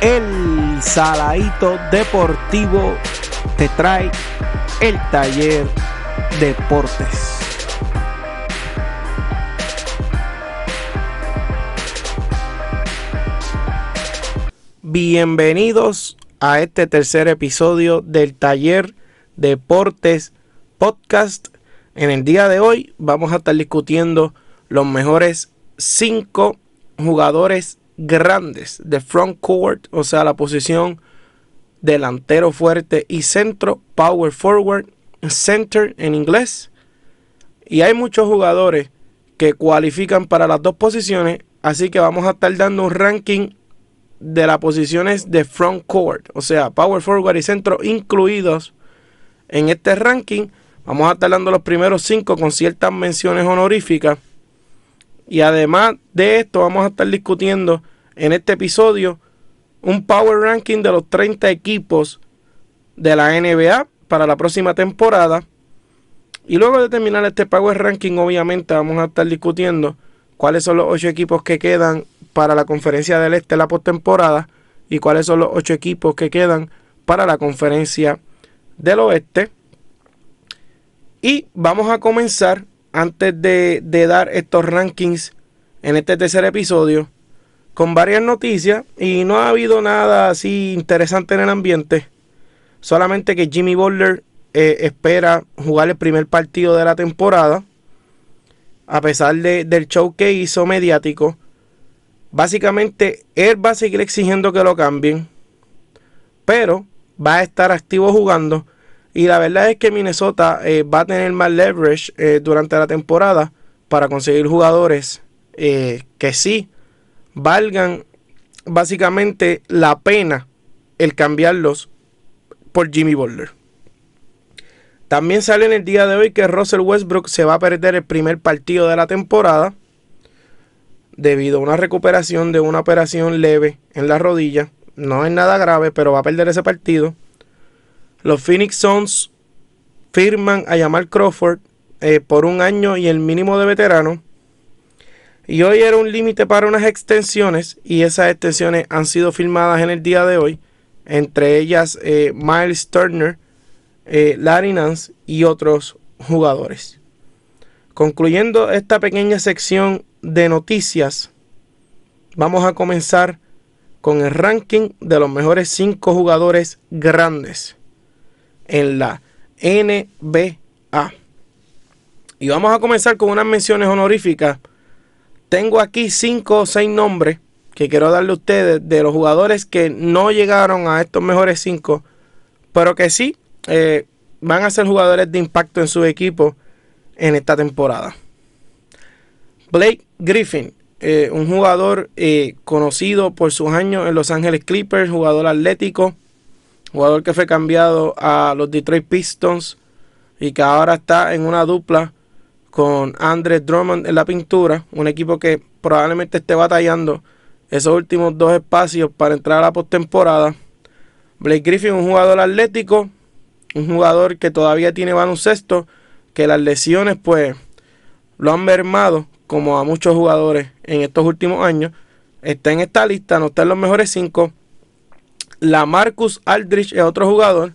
el Saladito Deportivo te trae el taller Deportes. Bienvenidos a este tercer episodio del taller Deportes Podcast. En el día de hoy vamos a estar discutiendo los mejores cinco jugadores grandes de front court, o sea, la posición delantero fuerte y centro, power forward, center en inglés. Y hay muchos jugadores que cualifican para las dos posiciones, así que vamos a estar dando un ranking de las posiciones de front court, o sea, power forward y centro incluidos en este ranking. Vamos a estar dando los primeros cinco con ciertas menciones honoríficas. Y además de esto, vamos a estar discutiendo en este episodio un power ranking de los 30 equipos de la NBA para la próxima temporada. Y luego de terminar este power ranking, obviamente vamos a estar discutiendo cuáles son los 8 equipos que quedan para la conferencia del este la postemporada y cuáles son los 8 equipos que quedan para la conferencia del oeste. Y vamos a comenzar antes de, de dar estos rankings en este tercer episodio con varias noticias y no ha habido nada así interesante en el ambiente. Solamente que Jimmy Butler eh, espera jugar el primer partido de la temporada. A pesar del show que hizo mediático. Básicamente, él va a seguir exigiendo que lo cambien. Pero va a estar activo jugando. Y la verdad es que Minnesota eh, va a tener más leverage eh, durante la temporada para conseguir jugadores que sí valgan básicamente la pena el cambiarlos por Jimmy Butler. También sale en el día de hoy que Russell Westbrook se va a perder el primer partido de la temporada debido a una recuperación de una operación leve en la rodilla. No es nada grave, pero va a perder ese partido. Los Phoenix Suns firman a Jamal Crawford eh, por un año y el mínimo de veterano. Y hoy era un límite para unas extensiones y esas extensiones han sido firmadas en el día de hoy. Entre ellas eh, Miles Turner, eh, Larry Nance y otros jugadores. Concluyendo esta pequeña sección de noticias, vamos a comenzar con el ranking de los mejores 5 jugadores grandes en la NBA. Y vamos a comenzar con unas menciones honoríficas tengo aquí cinco o seis nombres que quiero darle a ustedes de los jugadores que no llegaron a estos mejores cinco, pero que sí eh, van a ser jugadores de impacto en su equipo en esta temporada. Blake Griffin, eh, un jugador eh, conocido por sus años en Los Ángeles Clippers, jugador atlético, jugador que fue cambiado a los Detroit Pistons y que ahora está en una dupla con Andre Drummond en la pintura, un equipo que probablemente esté batallando esos últimos dos espacios para entrar a la postemporada. Blake Griffin, un jugador atlético, un jugador que todavía tiene baloncesto, que las lesiones pues lo han mermado como a muchos jugadores en estos últimos años. Está en esta lista, no está en los mejores cinco. La Marcus Aldrich es otro jugador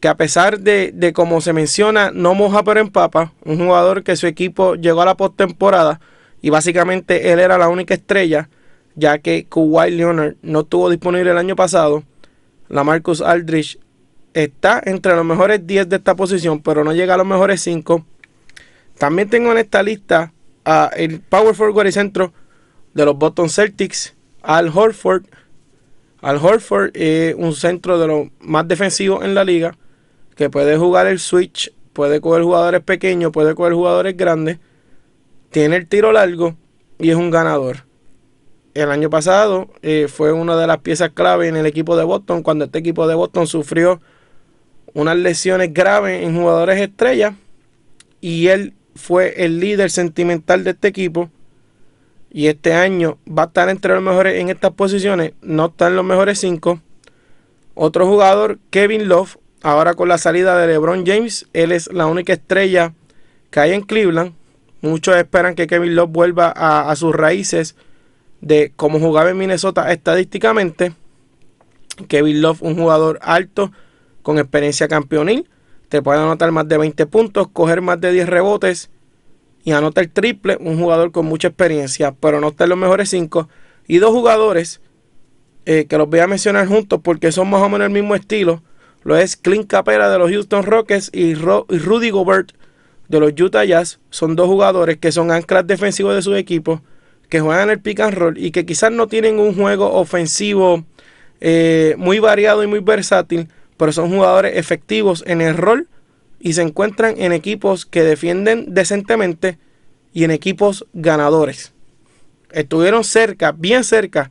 que a pesar de, como se menciona, no moja pero empapa, un jugador que su equipo llegó a la postemporada y básicamente él era la única estrella, ya que Kawhi Leonard no estuvo disponible el año pasado. La Marcus Aldrich está entre los mejores 10 de esta posición, pero no llega a los mejores 5. También tengo en esta lista a el Power Forward y centro de los Boston Celtics, Al Horford. Al Horford es un centro de los más defensivos en la liga que puede jugar el switch, puede coger jugadores pequeños, puede coger jugadores grandes, tiene el tiro largo y es un ganador. El año pasado eh, fue una de las piezas clave en el equipo de Boston cuando este equipo de Boston sufrió unas lesiones graves en jugadores estrellas y él fue el líder sentimental de este equipo y este año va a estar entre los mejores en estas posiciones, no está en los mejores cinco. Otro jugador, Kevin Love, Ahora con la salida de LeBron James, él es la única estrella que hay en Cleveland. Muchos esperan que Kevin Love vuelva a, sus raíces de cómo jugaba en Minnesota estadísticamente. Kevin Love, un jugador alto con experiencia campeonil. Te puede anotar más de 20 puntos, coger más de 10 rebotes y anota el triple. Un jugador con mucha experiencia, pero no está en los mejores 5. Y dos jugadores eh, que los voy a mencionar juntos porque son más o menos el mismo estilo. Lo es Clint Capela de los Houston Rockets y, Rudy Gobert de los Utah Jazz. Son dos jugadores que son anclas defensivos de su equipo, que juegan el pick and roll y que quizás no tienen un juego ofensivo eh, muy variado y muy versátil, pero son jugadores efectivos en el rol y se encuentran en equipos que defienden decentemente y en equipos ganadores. Estuvieron cerca, bien cerca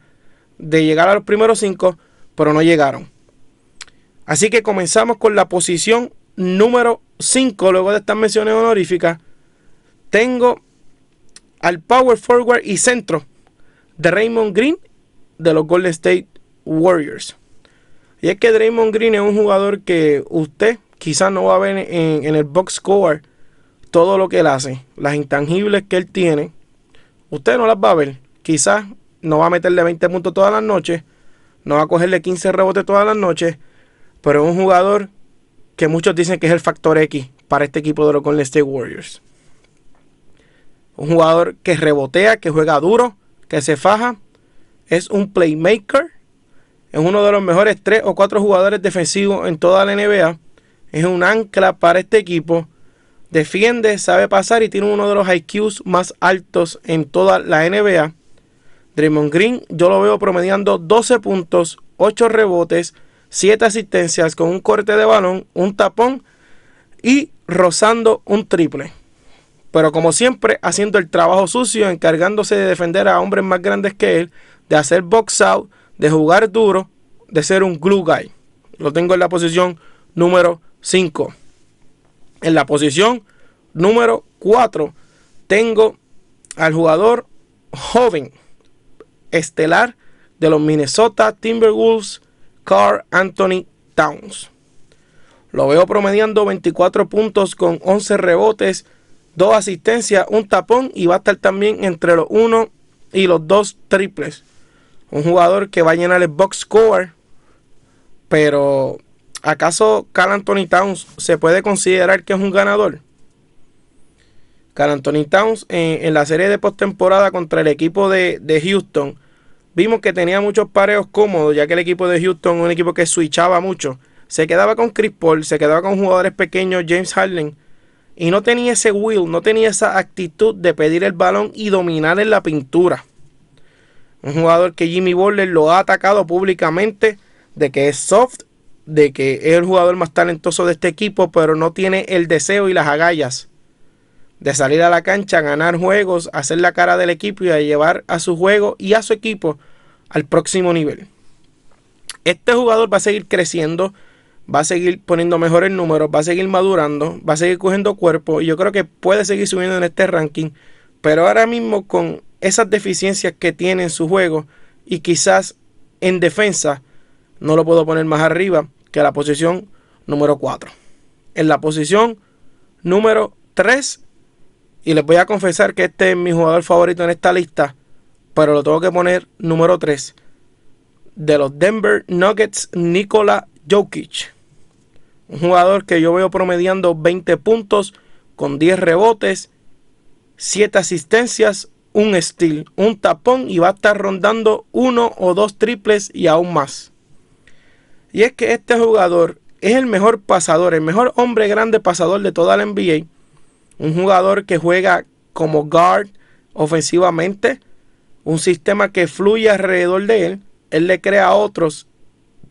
de llegar a los primeros cinco, pero no llegaron. Así que comenzamos con la posición número 5, luego de estas menciones honoríficas. Tengo al power forward y centro de Raymond Green de los Golden State Warriors. Y es que Draymond Green es un jugador que usted quizás no va a ver en, el box score todo lo que él hace, las intangibles que él tiene. Usted no las va a ver. Quizás no va a meterle 20 puntos todas las noches, no va a cogerle 15 rebotes todas las noches, pero es un jugador que muchos dicen que es el factor X para este equipo de los Golden State Warriors. Un jugador que rebotea, que juega duro, que se faja, es un playmaker es uno de los mejores tres o cuatro jugadores defensivos en toda la NBA. Es un ancla para este equipo. Defiende, sabe pasar y tiene uno de los IQs más altos en toda la NBA. Draymond Green, yo lo veo promediando 12 puntos, 8 rebotes, 7 asistencias con un corte de balón, un tapón y rozando un triple. Pero como siempre, haciendo el trabajo sucio, encargándose de defender a hombres más grandes que él, de hacer box out, de jugar duro, de ser un glue guy. Lo tengo en la posición número 5. En la posición número 4 tengo al jugador joven, estelar de los Minnesota Timberwolves, Carl Anthony Towns. Lo veo promediando 24 puntos con 11 rebotes, 2 asistencias, un tapón y va a estar también entre los 1 y los 2 triples un jugador que va a llenar el box score. Pero, ¿acaso Carl Anthony Towns se puede considerar que es un ganador? Carl Anthony Towns en, la serie de postemporada contra el equipo de, Houston, vimos que tenía muchos pareos cómodos, ya que el equipo de Houston un equipo que switchaba mucho. Se quedaba con Chris Paul, se quedaba con jugadores pequeños, James Harden, y no tenía ese will, no tenía esa actitud de pedir el balón y dominar en la pintura. Un jugador que Jimmy Butler lo ha atacado públicamente de que es soft, de que es el jugador más talentoso de este equipo, pero no tiene el deseo y las agallas de salir a la cancha, ganar juegos, hacer la cara del equipo y a llevar a su juego y a su equipo al próximo nivel. Este jugador va a seguir creciendo, va a seguir poniendo mejores números, va a seguir madurando, va a seguir cogiendo cuerpo y yo creo que puede seguir subiendo en este ranking, pero ahora mismo con esas deficiencias que tiene en su juego y quizás en defensa no lo puedo poner más arriba que la posición número 4. En la posición número 3, y les voy a confesar que este es mi jugador favorito en esta lista, pero lo tengo que poner número 3, de los Denver Nuggets, Nikola Jokic. Un jugador que yo veo promediando 20 puntos con 10 rebotes, 7 asistencias, un steal, un tapón y va a estar rondando uno o dos triples y aún más. Y es que este jugador es el mejor pasador, el mejor hombre grande pasador de toda la NBA. Un jugador que juega como guard ofensivamente, un sistema que fluye alrededor de él. Él le crea a otros,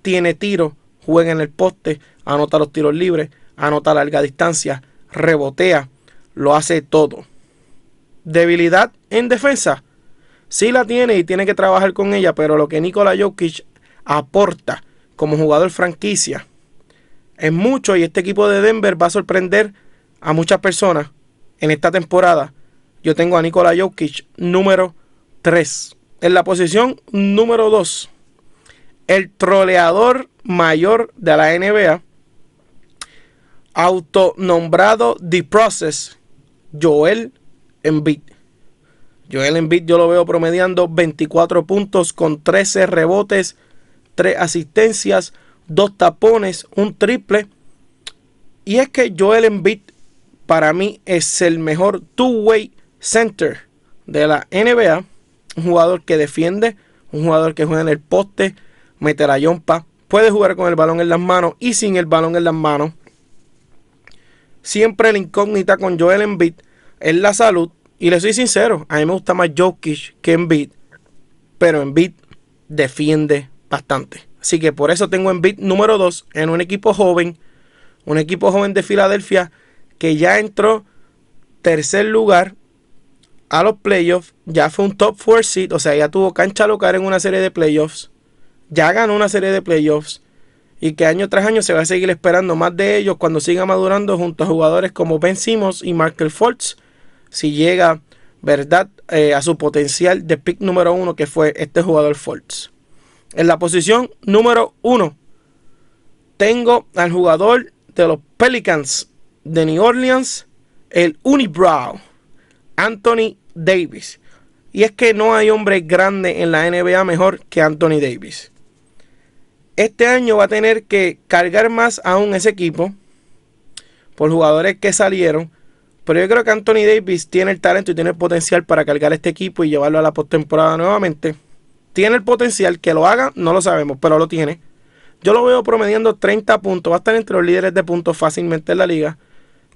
tiene tiro, juega en el poste, anota los tiros libres, anota larga distancia, rebotea, lo hace todo debilidad en defensa. Sí la tiene y tiene que trabajar con ella, pero lo que Nikola Jokic aporta como jugador franquicia es mucho y este equipo de Denver va a sorprender a muchas personas en esta temporada. Yo tengo a Nikola Jokic número 3. En la posición número 2, el troleador mayor de la NBA, autonombrado The Process, Joel Embiid. Joel Embiid yo lo veo promediando 24 puntos con 13 rebotes, tres asistencias, dos tapones, un triple. Y es que Joel Embiid para mí es el mejor two-way center de la NBA. Un jugador que defiende, un jugador que juega en el poste, mete la yompa, puede jugar con el balón en las manos y sin el balón en las manos. Siempre la incógnita con Joel Embiid es la salud. Y le soy sincero, a mí me gusta más Jokic que Embiid. Pero Embiid defiende bastante. Así que por eso tengo Embiid número 2 en un equipo joven. Un equipo joven de Filadelfia que ya entró tercer lugar a los playoffs. Ya fue un top 4 seed. O sea, ya tuvo cancha local en una serie de playoffs. Ya ganó una serie de playoffs. Y que año tras año se va a seguir esperando más de ellos cuando siga madurando junto a jugadores como Ben Simmons y Markel Fultz. Si llega, ¿verdad?, eh, a su potencial de pick número uno que fue este jugador Fultz. En la posición número uno tengo al jugador de los Pelicans de New Orleans, el Unibrow, Anthony Davis. Y es que no hay hombre grande en la NBA mejor que Anthony Davis. Este año va a tener que cargar más aún ese equipo por jugadores que salieron. Pero yo creo que Anthony Davis tiene el talento y tiene el potencial para cargar este equipo y llevarlo a la postemporada nuevamente. Tiene el potencial que lo haga, no lo sabemos, pero lo tiene. Yo lo veo promediando 30 puntos. Va a estar entre los líderes de puntos fácilmente en la liga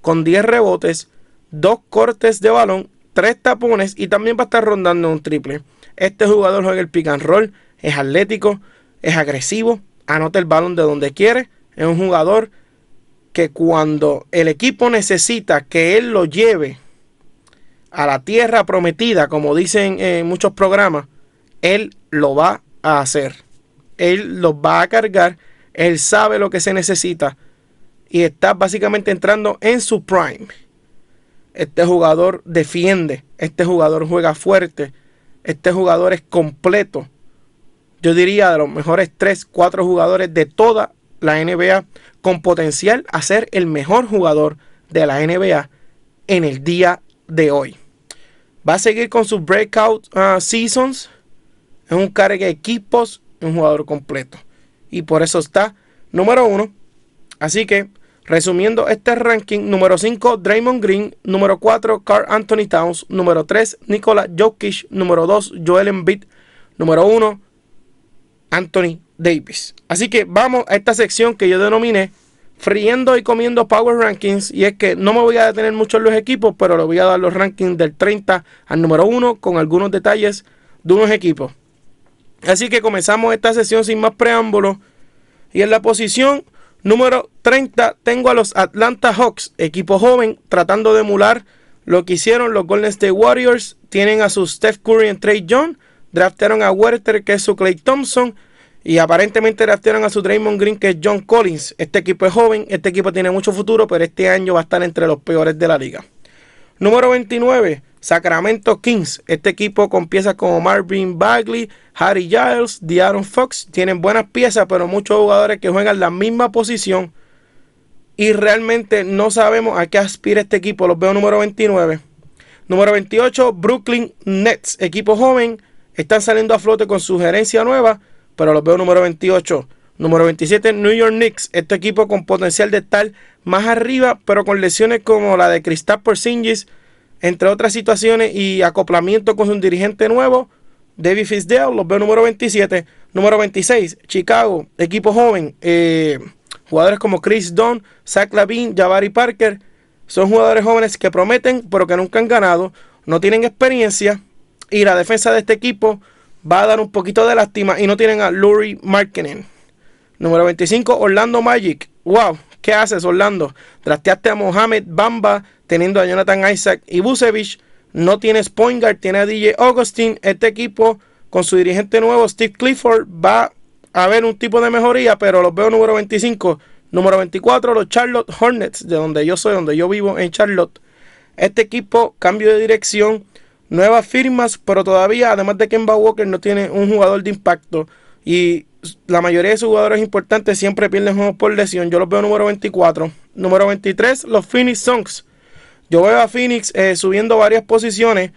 con 10 rebotes, 2 cortes de balón, 3 tapones y también va a estar rondando un triple. Este jugador juega el pick and roll, es atlético, es agresivo, anota el balón de donde quiere, es un jugador que cuando el equipo necesita que él lo lleve a la tierra prometida, como dicen en muchos programas, él lo va a hacer. Él los va a cargar, él sabe lo que se necesita y está básicamente entrando en su prime. Este jugador defiende, este jugador juega fuerte, este jugador es completo. Yo diría de los mejores 3, 4 jugadores de toda la NBA con potencial a ser el mejor jugador de la NBA en el día de hoy. Va a seguir con sus breakout uh, seasons. Es un cargue de equipos, un jugador completo. Y por eso está número uno. Así que Resumiendo este ranking, número 5, Draymond Green, número 4, Carl Anthony Towns, número 3, Nikola Jokic, número 2, Joel Embiid, número 1, Anthony Davis. Así que vamos a esta sección que yo denominé friendo y comiendo Power Rankings. Y es que no me voy a detener mucho en los equipos, pero le voy a dar los rankings del 30 al número 1 con algunos detalles de unos equipos. Así que comenzamos esta sesión sin más preámbulos. Y en la posición Número 30, tengo a los Atlanta Hawks, equipo joven, tratando de emular lo que hicieron los Golden State Warriors. Tienen a su Steph Curry en Trey John, draftearon a Werther, que es su Clay Thompson, y aparentemente draftearon a su Draymond Green, que es John Collins. Este equipo es joven, este equipo tiene mucho futuro, pero este año va a estar entre los peores de la liga. Número 29, Sacramento Kings. Este equipo con piezas como Marvin Bagley, Harry Giles, De'Aaron Fox. Tienen buenas piezas, pero muchos jugadores que juegan la misma posición. Y realmente no sabemos a qué aspira este equipo. Los veo número 29. Número 28, Brooklyn Nets. Equipo joven. Están saliendo a flote con su gerencia nueva, pero los veo número 28. Número 27, New York Knicks. Este equipo con potencial de estar más arriba, pero con lesiones como la de Kristaps Porzingis entre otras situaciones y acoplamiento con un dirigente nuevo, David Fisdale, los veo número 27. Número 26, Chicago, equipo joven. Eh, jugadores como Chris Dunn, Zach Lavin, Jabari Parker. Son jugadores jóvenes que prometen, pero que nunca han ganado. No tienen experiencia. Y la defensa de este equipo va a dar un poquito de lástima. Y no tienen a Lurie Markkinen. Número 25, Orlando Magic. Wow, ¿qué haces, Orlando? Trasteaste a Mohamed Bamba teniendo a Jonathan Isaac y Busevich. No tienes point guard, tiene a DJ Augustin. Este equipo, con su dirigente nuevo, Steve Clifford, va a haber un tipo de mejoría, pero los veo número 25. Número 24, los Charlotte Hornets, de donde yo soy, donde yo vivo en Charlotte. Este equipo, cambio de dirección, nuevas firmas, pero todavía, además de Kemba Walker, no tiene un jugador de impacto. Y la mayoría de sus jugadores importantes siempre pierden juegos por lesión. Yo los veo número 24. Número 23, los Phoenix Suns. Yo veo a Phoenix eh, subiendo varias posiciones,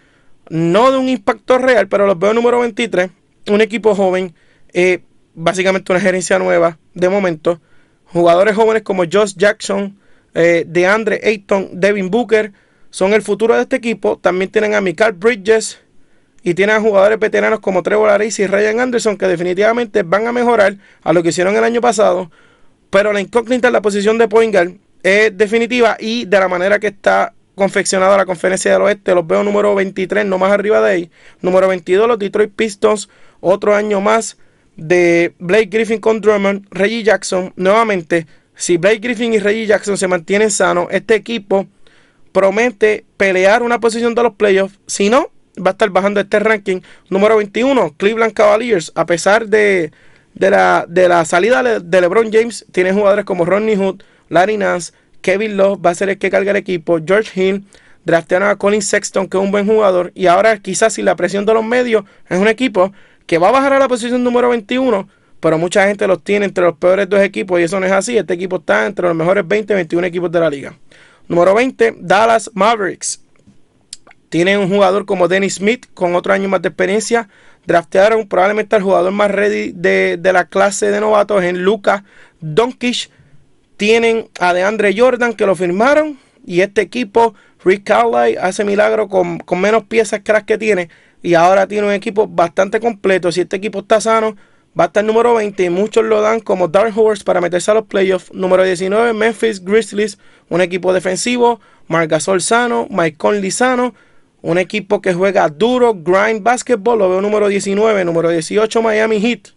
no de un impacto real, pero los veo número 23, un equipo joven. Eh, básicamente una gerencia nueva de momento. Jugadores jóvenes como Josh Jackson, eh, DeAndre Ayton, Devin Booker son el futuro de este equipo. También tienen a Michael Bridges y tienen a jugadores veteranos como Trevor Ariza y Ryan Anderson que definitivamente van a mejorar a lo que hicieron el año pasado. Pero la incógnita en la posición de point es definitiva y de la manera que está confeccionada la conferencia del oeste, los veo número 23, no más arriba de ahí. Número 22, los Detroit Pistons, otro año más de Blake Griffin con Drummond, Reggie Jackson. Nuevamente, si Blake Griffin y Reggie Jackson se mantienen sanos, este equipo promete pelear una posición de los playoffs. Si no, va a estar bajando este ranking. Número 21, Cleveland Cavaliers. A pesar de, de, la, de la salida de LeBron James, tiene jugadores como Ronnie Hood, Larry Nance, Kevin Love va a ser el que carga el equipo, George Hill, draftearon a Colin Sexton, que es un buen jugador, y ahora quizás si la presión de los medios es un equipo que va a bajar a la posición número 21, pero mucha gente los tiene entre los peores dos equipos y eso no es así. Este equipo está entre los mejores 20 y 21 equipos de la liga. Número 20, Dallas Mavericks. Tienen un jugador como Dennis Smith con otro año más de experiencia. Draftearon probablemente al jugador más ready de, de la clase de novatos en Luca Doncic tienen a DeAndre Jordan que lo firmaron. Y este equipo, Rick Carlisle, hace milagro con, menos piezas que que tiene. Y ahora tiene un equipo bastante completo. Si este equipo está sano, va a estar número 20. Y muchos lo dan como Dark Horse para meterse a los playoffs. Número 19, Memphis Grizzlies, un equipo defensivo. Marc Gasol sano, Mike Conley sano. Un equipo que juega duro, grind basketball. Lo veo número 19. Número 18, Miami Heat.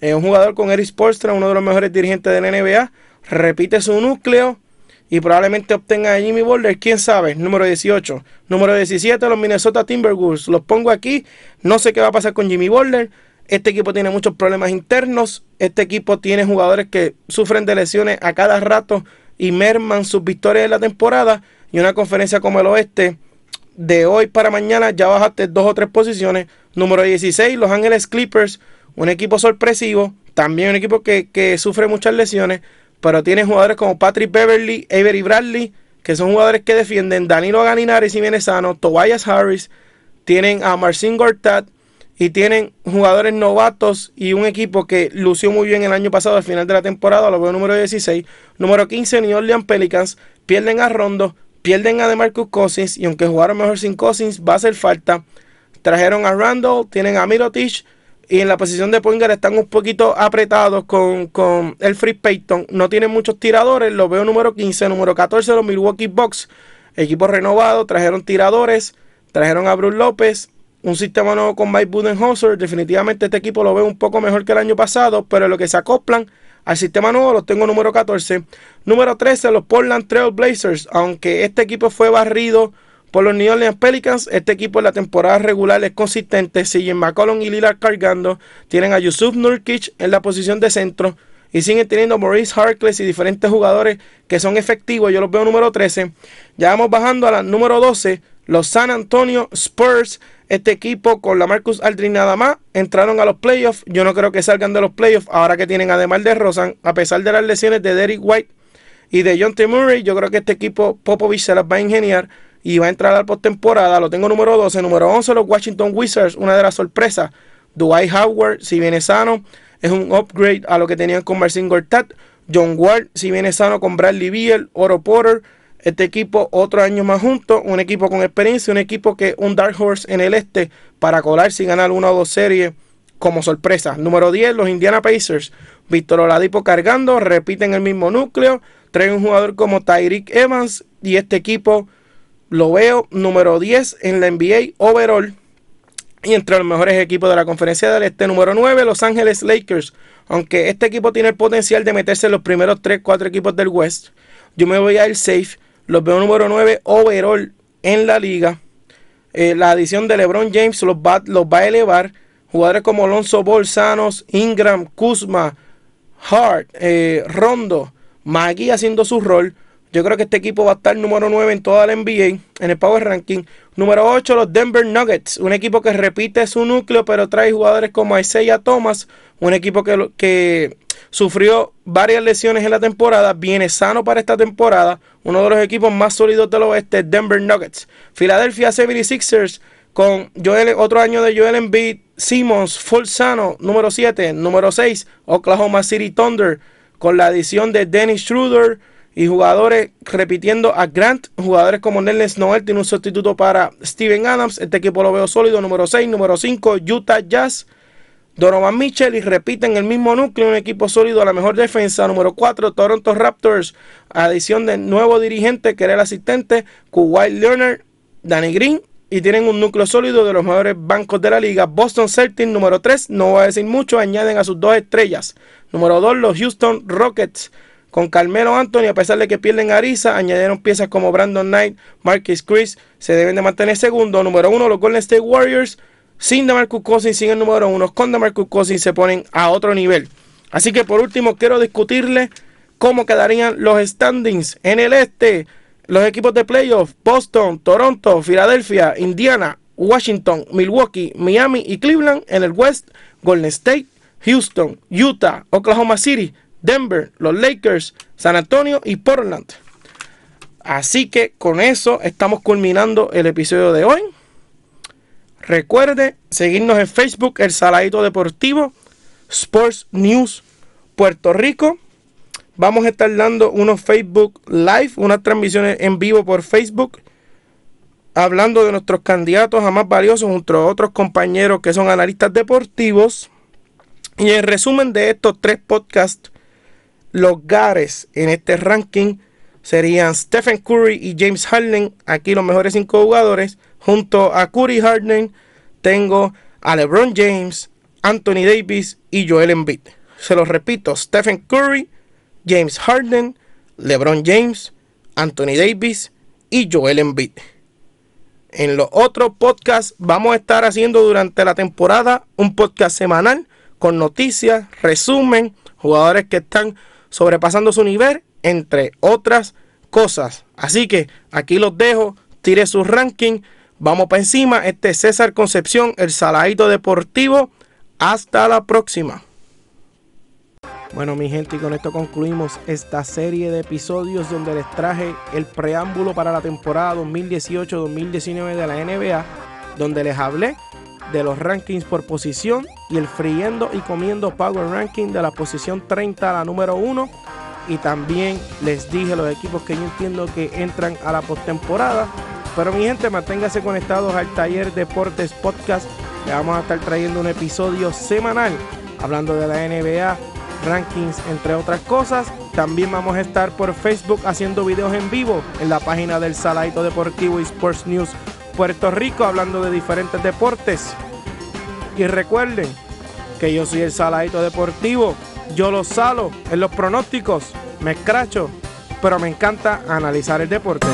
Es un jugador con Eric Spoelstra, uno de los mejores dirigentes de la NBA repite su núcleo y probablemente obtenga a Jimmy Boulder, quién sabe, número 18. Número 17, los Minnesota Timberwolves. Los pongo aquí, no sé qué va a pasar con Jimmy Boulder. Este equipo tiene muchos problemas internos. Este equipo tiene jugadores que sufren de lesiones a cada rato y merman sus victorias en la temporada. Y una conferencia como el oeste, de hoy para mañana ya bajaste dos o tres posiciones. Número 16, Los Ángeles Clippers, un equipo sorpresivo. También un equipo que, sufre muchas lesiones pero tiene jugadores como Patrick Beverly, Avery Bradley, que son jugadores que defienden, Danilo Ganinari si viene sano, Tobias Harris, tienen a Marcin Gortat y tienen jugadores novatos y un equipo que lució muy bien el año pasado al final de la temporada, lo veo número 16, número 15 New Orleans Pelicans, pierden a Rondo, pierden a DeMarcus Cousins y aunque jugaron mejor sin Cousins va a hacer falta. Trajeron a Randall, tienen a Mirotic y en la posición de Poingar están un poquito apretados con, el Free Payton. No tienen muchos tiradores. Lo veo número 15, número 14, los Milwaukee Bucks. Equipo renovado. Trajeron tiradores. Trajeron a Bruce López. Un sistema nuevo con Mike Budenholzer. Definitivamente este equipo lo veo un poco mejor que el año pasado. Pero lo que se acoplan al sistema nuevo los tengo número 14. Número 13, los Portland Trail Blazers. Aunque este equipo fue barrido por los New Orleans Pelicans, este equipo en la temporada regular es consistente. Siguen McCollum y Lillard cargando. Tienen a Yusuf Nurkic en la posición de centro. Y siguen teniendo Maurice Harkless y diferentes jugadores que son efectivos. Yo los veo número 13. Ya vamos bajando a la número 12. Los San Antonio Spurs. Este equipo con la Marcus Aldrin nada más entraron a los playoffs. Yo no creo que salgan de los playoffs ahora que tienen además de Rosan, a pesar de las lesiones de Derek White y de John T. Murray. Yo creo que este equipo Popovich se las va a ingeniar y va a entrar al postemporada. Lo tengo número 12. Número 11, los Washington Wizards. Una de las sorpresas. Dwight Howard, si viene sano, es un upgrade a lo que tenían con Marcin Gortat. John Ward, si viene sano, con Bradley Beal, Oro Porter. Este equipo, otro año más juntos. Un equipo con experiencia. Un equipo que un Dark Horse en el este para colarse y ganar una o dos series como sorpresa. Número 10, los Indiana Pacers. Víctor Oladipo cargando, repiten el mismo núcleo. Traen un jugador como Tyreek Evans y este equipo lo veo número 10 en la NBA overall. Y entre los mejores equipos de la conferencia del este, número 9, Los Ángeles Lakers. Aunque este equipo tiene el potencial de meterse en los primeros 3, 4 equipos del West. Yo me voy a ir safe. Los veo número 9 overall en la liga. Eh, la adición de LeBron James los va, los va a elevar. Jugadores como Alonso Bolsanos, Ingram, Kuzma, Hart, eh, Rondo, Magui haciendo su rol. Yo creo que este equipo va a estar número 9 en toda la NBA, en el Power Ranking. Número 8, los Denver Nuggets. Un equipo que repite su núcleo, pero trae jugadores como Isaiah Thomas. Un equipo que, que sufrió varias lesiones en la temporada. Viene sano para esta temporada. Uno de los equipos más sólidos del oeste, Denver Nuggets. Philadelphia 76ers con Joel, otro año de Joel Embiid, Simmons, full sano, número 7. Número 6, Oklahoma City Thunder, con la adición de Dennis Schroeder y jugadores repitiendo a Grant. Jugadores como Nelson Noel tiene un sustituto para Steven Adams. Este equipo lo veo sólido. Número 6, número 5, Utah Jazz. Donovan Mitchell y repiten el mismo núcleo, un equipo sólido a la mejor defensa. Número 4, Toronto Raptors. Adición de nuevo dirigente que era el asistente, Kuwait Leonard, Danny Green. Y tienen un núcleo sólido de los mejores bancos de la liga. Boston Celtics, número 3, no voy a decir mucho, añaden a sus dos estrellas. Número 2, los Houston Rockets. Con Carmelo Anthony, a pesar de que pierden a Arisa, añadieron piezas como Brandon Knight, Marcus Chris, se deben de mantener segundo. Número 1, los Golden State Warriors sin DeMarcus Cousins, sin el número uno, con DeMarcus Cousins se ponen a otro nivel. Así que por último quiero discutirle cómo quedarían los standings en el este. Los equipos de playoff, Boston, Toronto, Filadelfia, Indiana, Washington, Milwaukee, Miami y Cleveland. En el West, Golden State, Houston, Utah, Oklahoma City, Denver, los Lakers, San Antonio y Portland. Así que con eso estamos culminando el episodio de hoy. Recuerde seguirnos en Facebook, El Saladito Deportivo, Sports News Puerto Rico. Vamos a estar dando unos Facebook Live, unas transmisiones en vivo por Facebook, hablando de nuestros candidatos a más valiosos junto a otros compañeros que son analistas deportivos. Y en resumen de estos tres podcasts, los gares en este ranking serían Stephen Curry y James Harden, aquí los mejores cinco jugadores. Junto a Curry Harden tengo a LeBron James, Anthony Davis y Joel Embiid. Se los repito, Stephen Curry, James Harden, LeBron James, Anthony Davis y Joel Embiid. En los otros podcasts vamos a estar haciendo durante la temporada un podcast semanal con noticias, resumen, jugadores que están sobrepasando su nivel, entre otras cosas. Así que aquí los dejo, tire su ranking Vamos para encima. Este es César Concepción, el Saladito Deportivo. Hasta la próxima. Bueno, mi gente, y con esto concluimos esta serie de episodios donde les traje el preámbulo para la temporada 2018-2019 de la NBA, donde les hablé de los rankings por posición y el friendo y comiendo Power Ranking de la posición 30 a la número 1. Y también les dije los equipos que yo entiendo que entran a la postemporada pero mi gente, manténgase conectados al Taller Deportes Podcast. Le vamos a estar trayendo un episodio semanal hablando de la NBA, rankings, entre otras cosas. También vamos a estar por Facebook haciendo videos en vivo en la página del Saladito Deportivo y Sports News Puerto Rico, hablando de diferentes deportes. Y recuerden que yo soy el Saladito Deportivo. Yo lo salo en los pronósticos, me escracho, pero me encanta analizar el deporte.